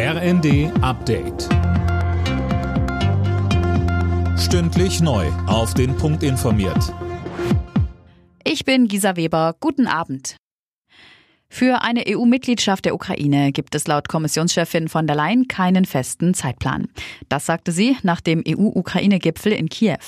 RND Update. Stündlich neu. Auf den Punkt informiert. Ich bin Gisa Weber. Guten Abend. Für eine EU-Mitgliedschaft der Ukraine gibt es laut Kommissionschefin von der Leyen keinen festen Zeitplan. Das sagte sie nach dem EU-Ukraine-Gipfel in Kiew.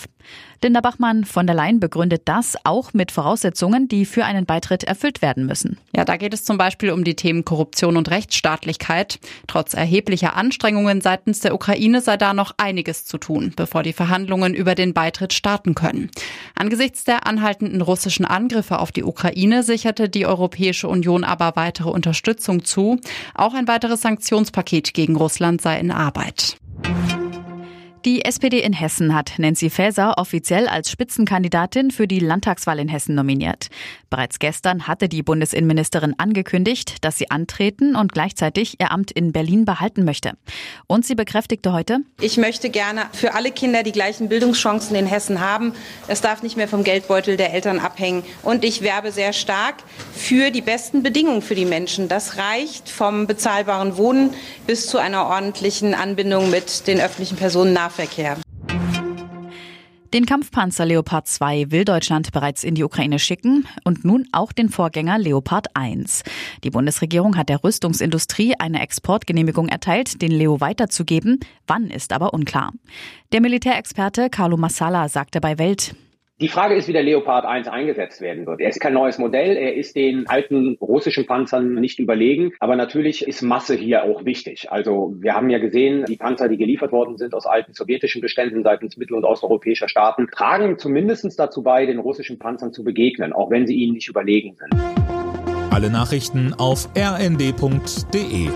Linda Bachmann von der Leyen begründet das auch mit Voraussetzungen, die für einen Beitritt erfüllt werden müssen. Ja, da geht es zum Beispiel um die Themen Korruption und Rechtsstaatlichkeit. Trotz erheblicher Anstrengungen seitens der Ukraine sei da noch einiges zu tun, bevor die Verhandlungen über den Beitritt starten können. Angesichts der anhaltenden russischen Angriffe auf die Ukraine sicherte die Europäische Union aber weitere Unterstützung zu. Auch ein weiteres Sanktionspaket gegen Russland sei in Arbeit. Die SPD in Hessen hat Nancy Faeser offiziell als Spitzenkandidatin für die Landtagswahl in Hessen nominiert. Bereits gestern hatte die Bundesinnenministerin angekündigt, dass sie antreten und gleichzeitig ihr Amt in Berlin behalten möchte. Und sie bekräftigte heute, ich möchte gerne für alle Kinder die gleichen Bildungschancen in Hessen haben. Es darf nicht mehr vom Geldbeutel der Eltern abhängen. Und ich werbe sehr stark für die besten Bedingungen für die Menschen. Das reicht vom bezahlbaren Wohnen bis zu einer ordentlichen Anbindung mit den öffentlichen Personennahverkehr. Nahverkehr. Den Kampfpanzer Leopard 2 will Deutschland bereits in die Ukraine schicken und nun auch den Vorgänger Leopard 1. Die Bundesregierung hat der Rüstungsindustrie eine Exportgenehmigung erteilt, den Leo weiterzugeben. Wann ist aber unklar. Der Militärexperte Carlo Massala sagte bei Welt, die Frage ist, wie der Leopard 1 eingesetzt werden wird. Er ist kein neues Modell, er ist den alten russischen Panzern nicht überlegen, aber natürlich ist Masse hier auch wichtig. Also wir haben ja gesehen, die Panzer, die geliefert worden sind aus alten sowjetischen Beständen seitens mittel- und osteuropäischer Staaten, tragen zumindest dazu bei, den russischen Panzern zu begegnen, auch wenn sie ihnen nicht überlegen sind. Alle Nachrichten auf rnd.de